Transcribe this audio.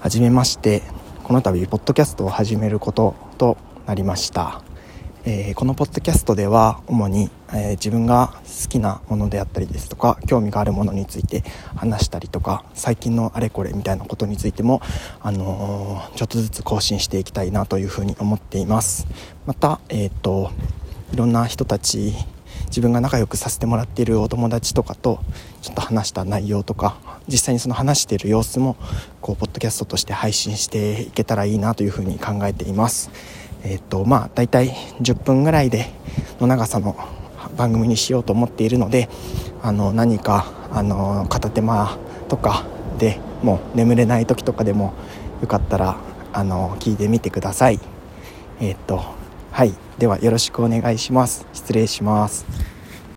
はじめましてこの度ポッドキャストを始めることとなりました、えー、このポッドキャストでは主に、えー、自分が好きなものであったりですとか興味があるものについて話したりとか最近のあれこれみたいなことについても、あのー、ちょっとずつ更新していきたいなというふうに思っています。また、えーといろんな人たち自分が仲良くさせてもらっているお友達とかとちょっと話した内容とか実際にその話している様子もこうポッドキャストとして配信していけたらいいなというふうに考えています。えっ、とまあ大体10分ぐらいでの長さの番組にしようと思っているのであの何かあの片手間とかでもう眠れない時とかでもよかったらあの聞いてみてください。えっ、とはいではよろしくお願いします失礼します